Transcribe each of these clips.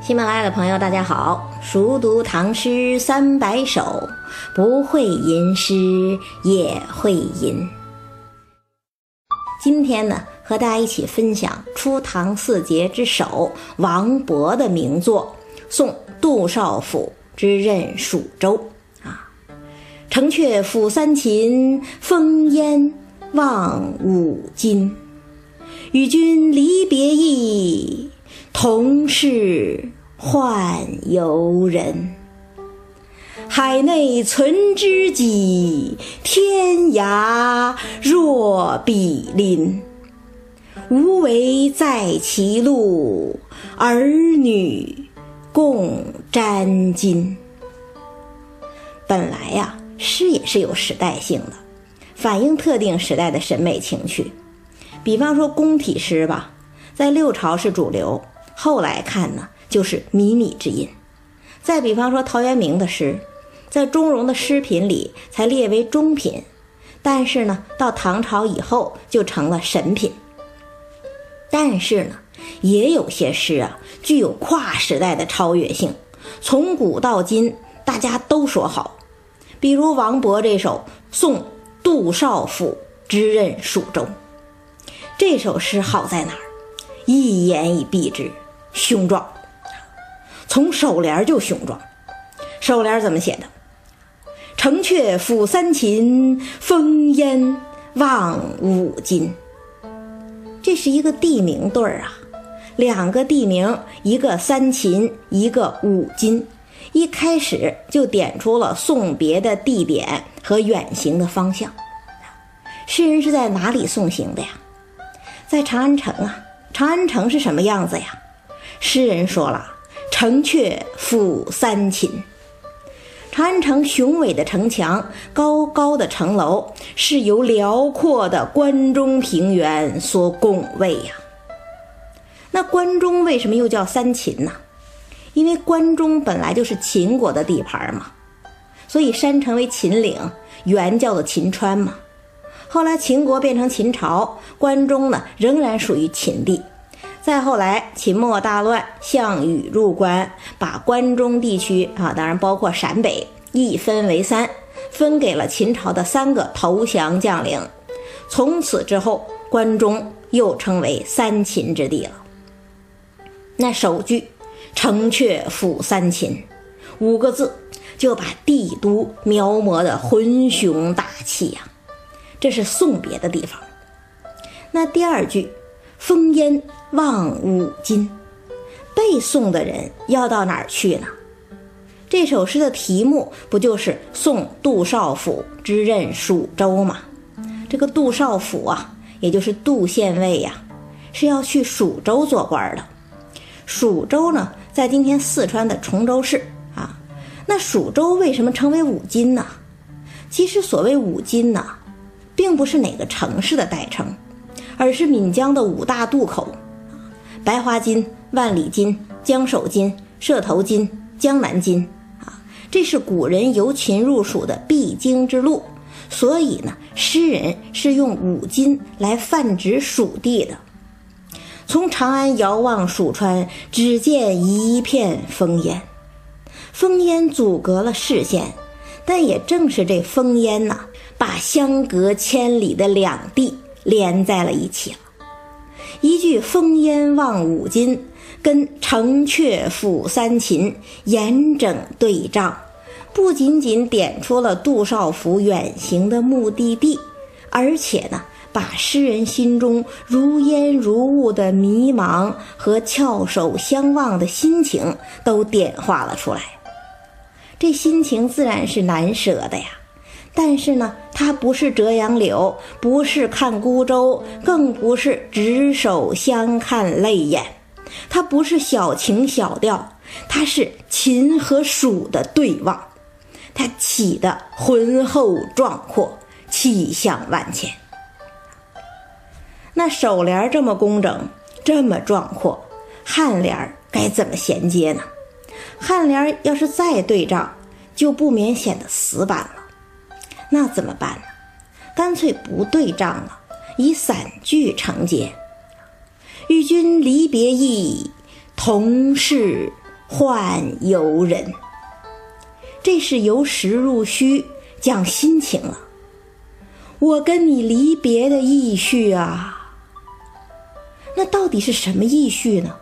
喜马拉雅的朋友，大家好！熟读唐诗三百首，不会吟诗也会吟。今天呢，和大家一起分享初唐四杰之首王勃的名作《送杜少府之任蜀州》啊。城阙辅三秦，风烟望五津。与君离别意，同是。宦游人，海内存知己，天涯若比邻。无为在歧路，儿女共沾巾。本来呀，诗也是有时代性的，反映特定时代的审美情趣。比方说宫体诗吧，在六朝是主流，后来看呢。就是靡靡之音。再比方说陶渊明的诗，在钟嵘的诗品里才列为中品，但是呢，到唐朝以后就成了神品。但是呢，也有些诗啊，具有跨时代的超越性，从古到今大家都说好。比如王勃这首《送杜少府之任蜀州》，这首诗好在哪儿？一言以蔽之，雄壮。从首联就雄壮，首联怎么写的？城阙辅三秦，烽烟望五津。这是一个地名对儿啊，两个地名，一个三秦，一个五津，一开始就点出了送别的地点和远行的方向。诗人是在哪里送行的呀？在长安城啊。长安城是什么样子呀？诗人说了。城阙辅三秦，长安城雄伟的城墙、高高的城楼，是由辽阔的关中平原所拱卫呀。那关中为什么又叫三秦呢？因为关中本来就是秦国的地盘嘛，所以山称为秦岭，原叫做秦川嘛。后来秦国变成秦朝，关中呢仍然属于秦地。再后来，秦末大乱，项羽入关，把关中地区啊，当然包括陕北，一分为三，分给了秦朝的三个投降将领。从此之后，关中又称为三秦之地了。那首句“城阙辅三秦”五个字，就把帝都描摹的浑雄大气呀。这是送别的地方。那第二句。烽烟望五津，背诵的人要到哪儿去呢？这首诗的题目不就是送杜少府之任蜀州吗？这个杜少府啊，也就是杜县尉呀，是要去蜀州做官的。蜀州呢，在今天四川的崇州市啊。那蜀州为什么称为五津呢？其实所谓五津呢，并不是哪个城市的代称。而是闽江的五大渡口，白花金、万里金、江首金、射头金、江南金啊，这是古人由秦入蜀的必经之路。所以呢，诗人是用五金来泛指蜀地的。从长安遥望蜀川，只见一片烽烟，烽烟阻隔了视线，但也正是这烽烟呐，把相隔千里的两地。连在了一起了，一句“烽烟望五津”跟“城阙辅三秦”严整对仗，不仅仅点出了杜少府远行的目的地，而且呢，把诗人心中如烟如雾的迷茫和翘首相望的心情都点化了出来。这心情自然是难舍的呀。但是呢，它不是折杨柳，不是看孤舟，更不是执手相看泪眼，它不是小情小调，它是秦和蜀的对望，它起的浑厚壮阔，气象万千。那首联这么工整，这么壮阔，颔联该怎么衔接呢？颔联要是再对仗，就不免显得死板了。那怎么办呢？干脆不对仗了，以散句承接。与君离别意，同是宦游人。这是由实入虚，讲心情了。我跟你离别的意绪啊，那到底是什么意绪呢？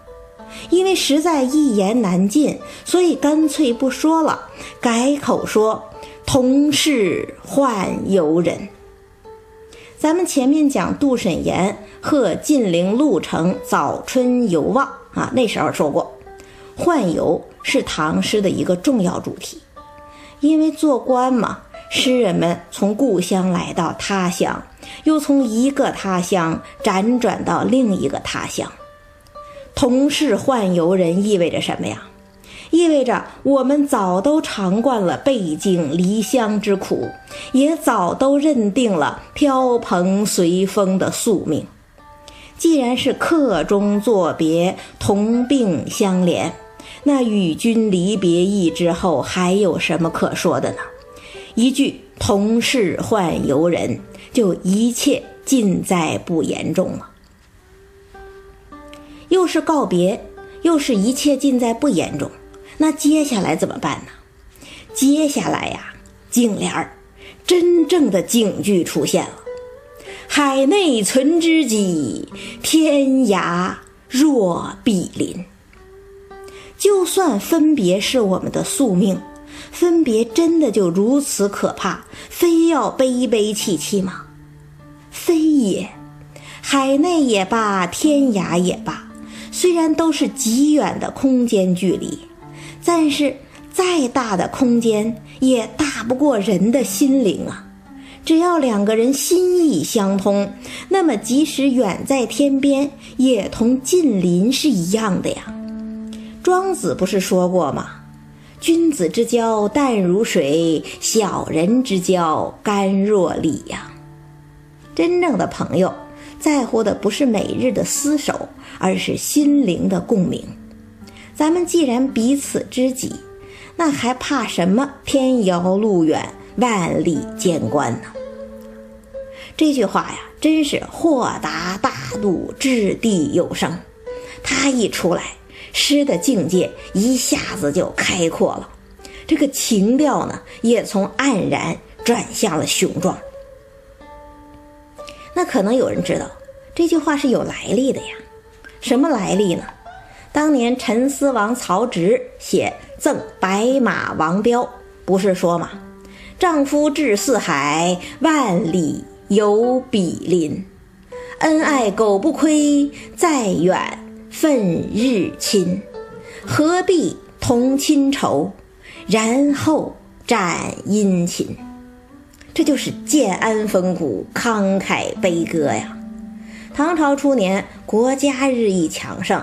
因为实在一言难尽，所以干脆不说了，改口说同是宦游人。咱们前面讲杜审言贺晋陵鹿城早春游望啊，那时候说过，宦游是唐诗的一个重要主题，因为做官嘛，诗人们从故乡来到他乡，又从一个他乡辗转到另一个他乡。同是宦游人意味着什么呀？意味着我们早都尝惯了背井离乡之苦，也早都认定了飘蓬随风的宿命。既然是客中作别，同病相怜，那与君离别意之后还有什么可说的呢？一句“同是宦游人”，就一切尽在不言中了。又是告别，又是一切尽在不言中，那接下来怎么办呢？接下来呀，颈联儿，真正的警句出现了：“海内存知己，天涯若比邻。”就算分别是我们的宿命，分别真的就如此可怕，非要悲悲戚戚吗？非也，海内也罢，天涯也罢。虽然都是极远的空间距离，但是再大的空间也大不过人的心灵啊！只要两个人心意相通，那么即使远在天边，也同近邻是一样的呀。庄子不是说过吗？君子之交淡如水，小人之交甘若醴呀。真正的朋友。在乎的不是每日的厮守，而是心灵的共鸣。咱们既然彼此知己，那还怕什么天遥路远、万里见关呢？这句话呀，真是豁达大度、掷地有声。他一出来，诗的境界一下子就开阔了，这个情调呢，也从黯然转向了雄壮。那可能有人知道这句话是有来历的呀，什么来历呢？当年陈思王曹植写《赠白马王彪》，不是说吗？丈夫志四海，万里犹比邻。恩爱苟不亏，再远奋日亲。何必同亲仇，然后战殷勤。这就是建安风骨，慷慨悲歌呀。唐朝初年，国家日益强盛，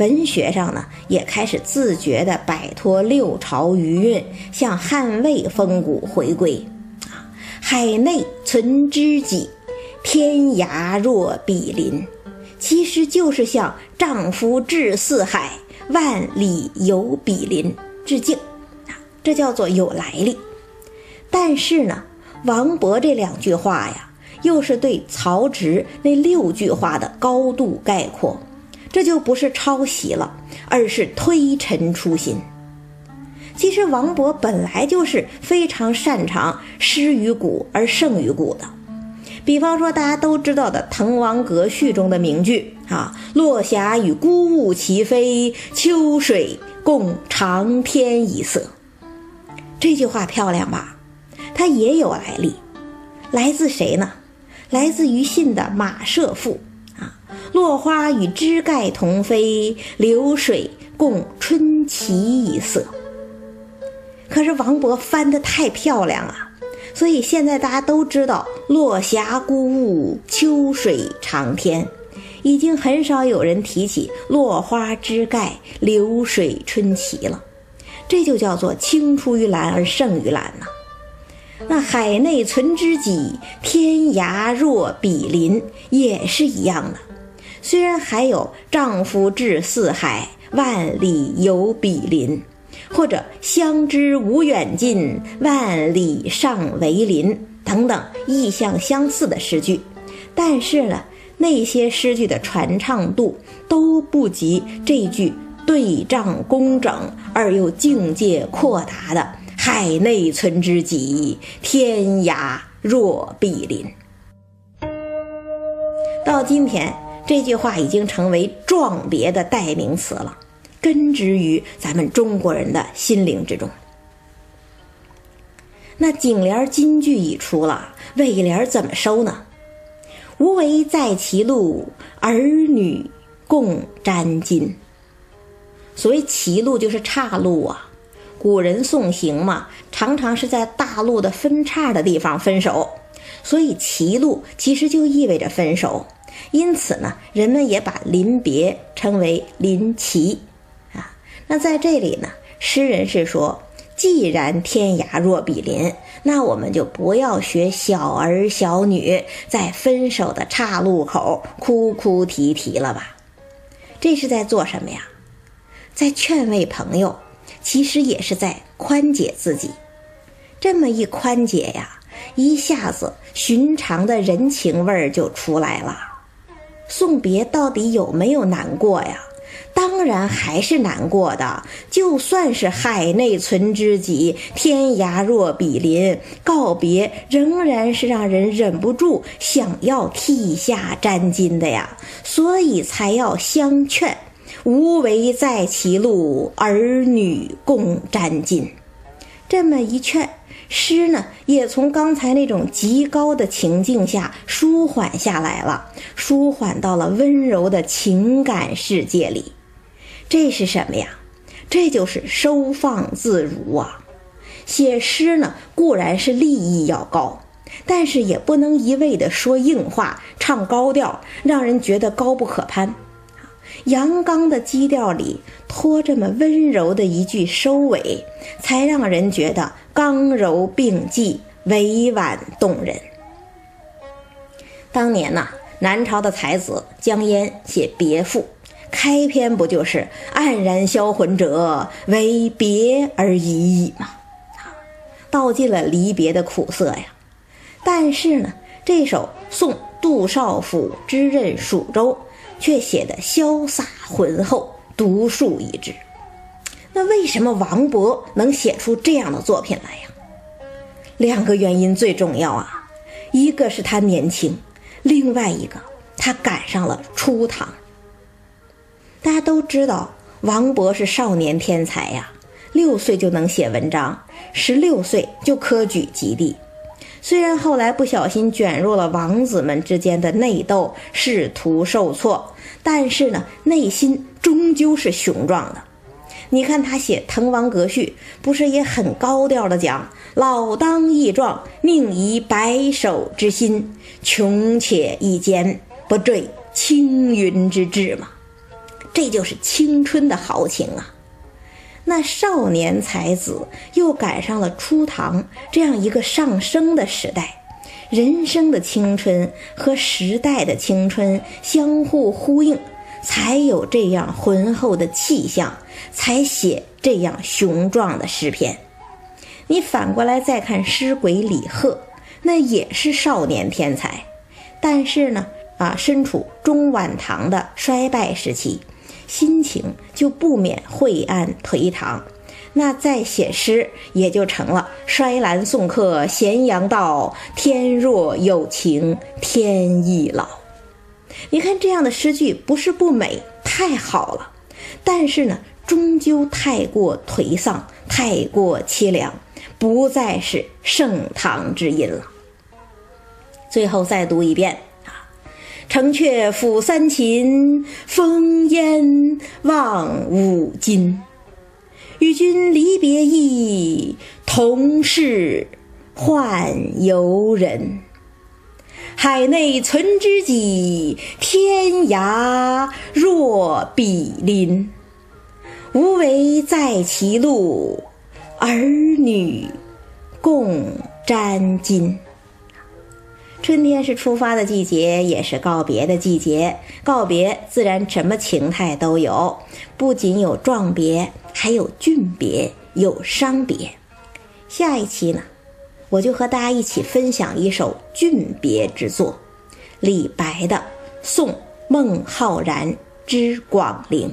文学上呢也开始自觉地摆脱六朝余韵，向汉魏风骨回归。啊，海内存知己，天涯若比邻，其实就是向丈夫志四海，万里有比邻致敬。啊，这叫做有来历。但是呢。王勃这两句话呀，又是对曹植那六句话的高度概括，这就不是抄袭了，而是推陈出新。其实王勃本来就是非常擅长诗于古而胜于古的，比方说大家都知道的《滕王阁序》中的名句啊：“落霞与孤鹜齐飞，秋水共长天一色。”这句话漂亮吧？它也有来历，来自谁呢？来自于信的《马舍赋》，“落花与枝盖同飞，流水共春齐一色。”可是王勃翻得太漂亮啊，所以现在大家都知道“落霞孤鹜，秋水长天”，已经很少有人提起“落花枝盖，流水春齐”了。这就叫做青出于蓝而胜于蓝呐。那海内存知己，天涯若比邻，也是一样的。虽然还有丈夫志四海，万里犹比邻，或者相知无远近，万里尚为邻等等意象相似的诗句，但是呢，那些诗句的传唱度都不及这句对仗工整而又境界阔达的“海内存知己，天涯若比邻”。到今天，这句话已经成为壮别的代名词了，根植于咱们中国人的心灵之中。那颈联金句已出了，尾联怎么收呢？无为在歧路，儿女共沾巾。所谓歧路，就是岔路啊。古人送行嘛，常常是在大路的分叉的地方分手，所以歧路其实就意味着分手。因此呢，人们也把临别称为临歧，啊，那在这里呢，诗人是说，既然天涯若比邻，那我们就不要学小儿小女在分手的岔路口哭哭啼啼了吧？这是在做什么呀？在劝慰朋友，其实也是在宽解自己。这么一宽解呀，一下子寻常的人情味儿就出来了。送别到底有没有难过呀？当然还是难过的。就算是海内存知己，天涯若比邻，告别仍然是让人忍不住想要涕下沾巾的呀。所以才要相劝：无为在歧路，儿女共沾巾。这么一劝。诗呢，也从刚才那种极高的情境下舒缓下来了，舒缓到了温柔的情感世界里。这是什么呀？这就是收放自如啊！写诗呢，固然是立意要高，但是也不能一味的说硬话、唱高调，让人觉得高不可攀。阳刚的基调里拖这么温柔的一句收尾，才让人觉得刚柔并济，委婉动人。当年呐，南朝的才子江淹写《别赋》，开篇不就是“黯然销魂者，为别而已矣”吗？道尽了离别的苦涩呀。但是呢，这首《送杜少府之任蜀州》。却写得潇洒浑厚，独树一帜。那为什么王勃能写出这样的作品来呀？两个原因最重要啊，一个是他年轻，另外一个他赶上了初唐。大家都知道，王勃是少年天才呀，六岁就能写文章，十六岁就科举及第。虽然后来不小心卷入了王子们之间的内斗，仕途受挫，但是呢，内心终究是雄壮的。你看他写《滕王阁序》，不是也很高调的讲“老当益壮，宁移白首之心，穷且益坚，不坠青云之志”吗？这就是青春的豪情啊！那少年才子又赶上了初唐这样一个上升的时代，人生的青春和时代的青春相互呼应，才有这样浑厚的气象，才写这样雄壮的诗篇。你反过来再看诗鬼李贺，那也是少年天才，但是呢，啊，身处中晚唐的衰败时期。心情就不免晦暗颓唐，那再写诗也就成了“衰兰送客咸阳道，天若有情天亦老”。你看这样的诗句不是不美，太好了，但是呢，终究太过颓丧，太过凄凉，不再是盛唐之音了。最后再读一遍。城阙辅三秦，风烟望五津。与君离别意，同是宦游人。海内存知己，天涯若比邻。无为在歧路，儿女共沾巾。春天是出发的季节，也是告别的季节。告别自然什么情态都有，不仅有壮别，还有峻别，有伤别。下一期呢，我就和大家一起分享一首峻别之作——李白的《送孟浩然之广陵》。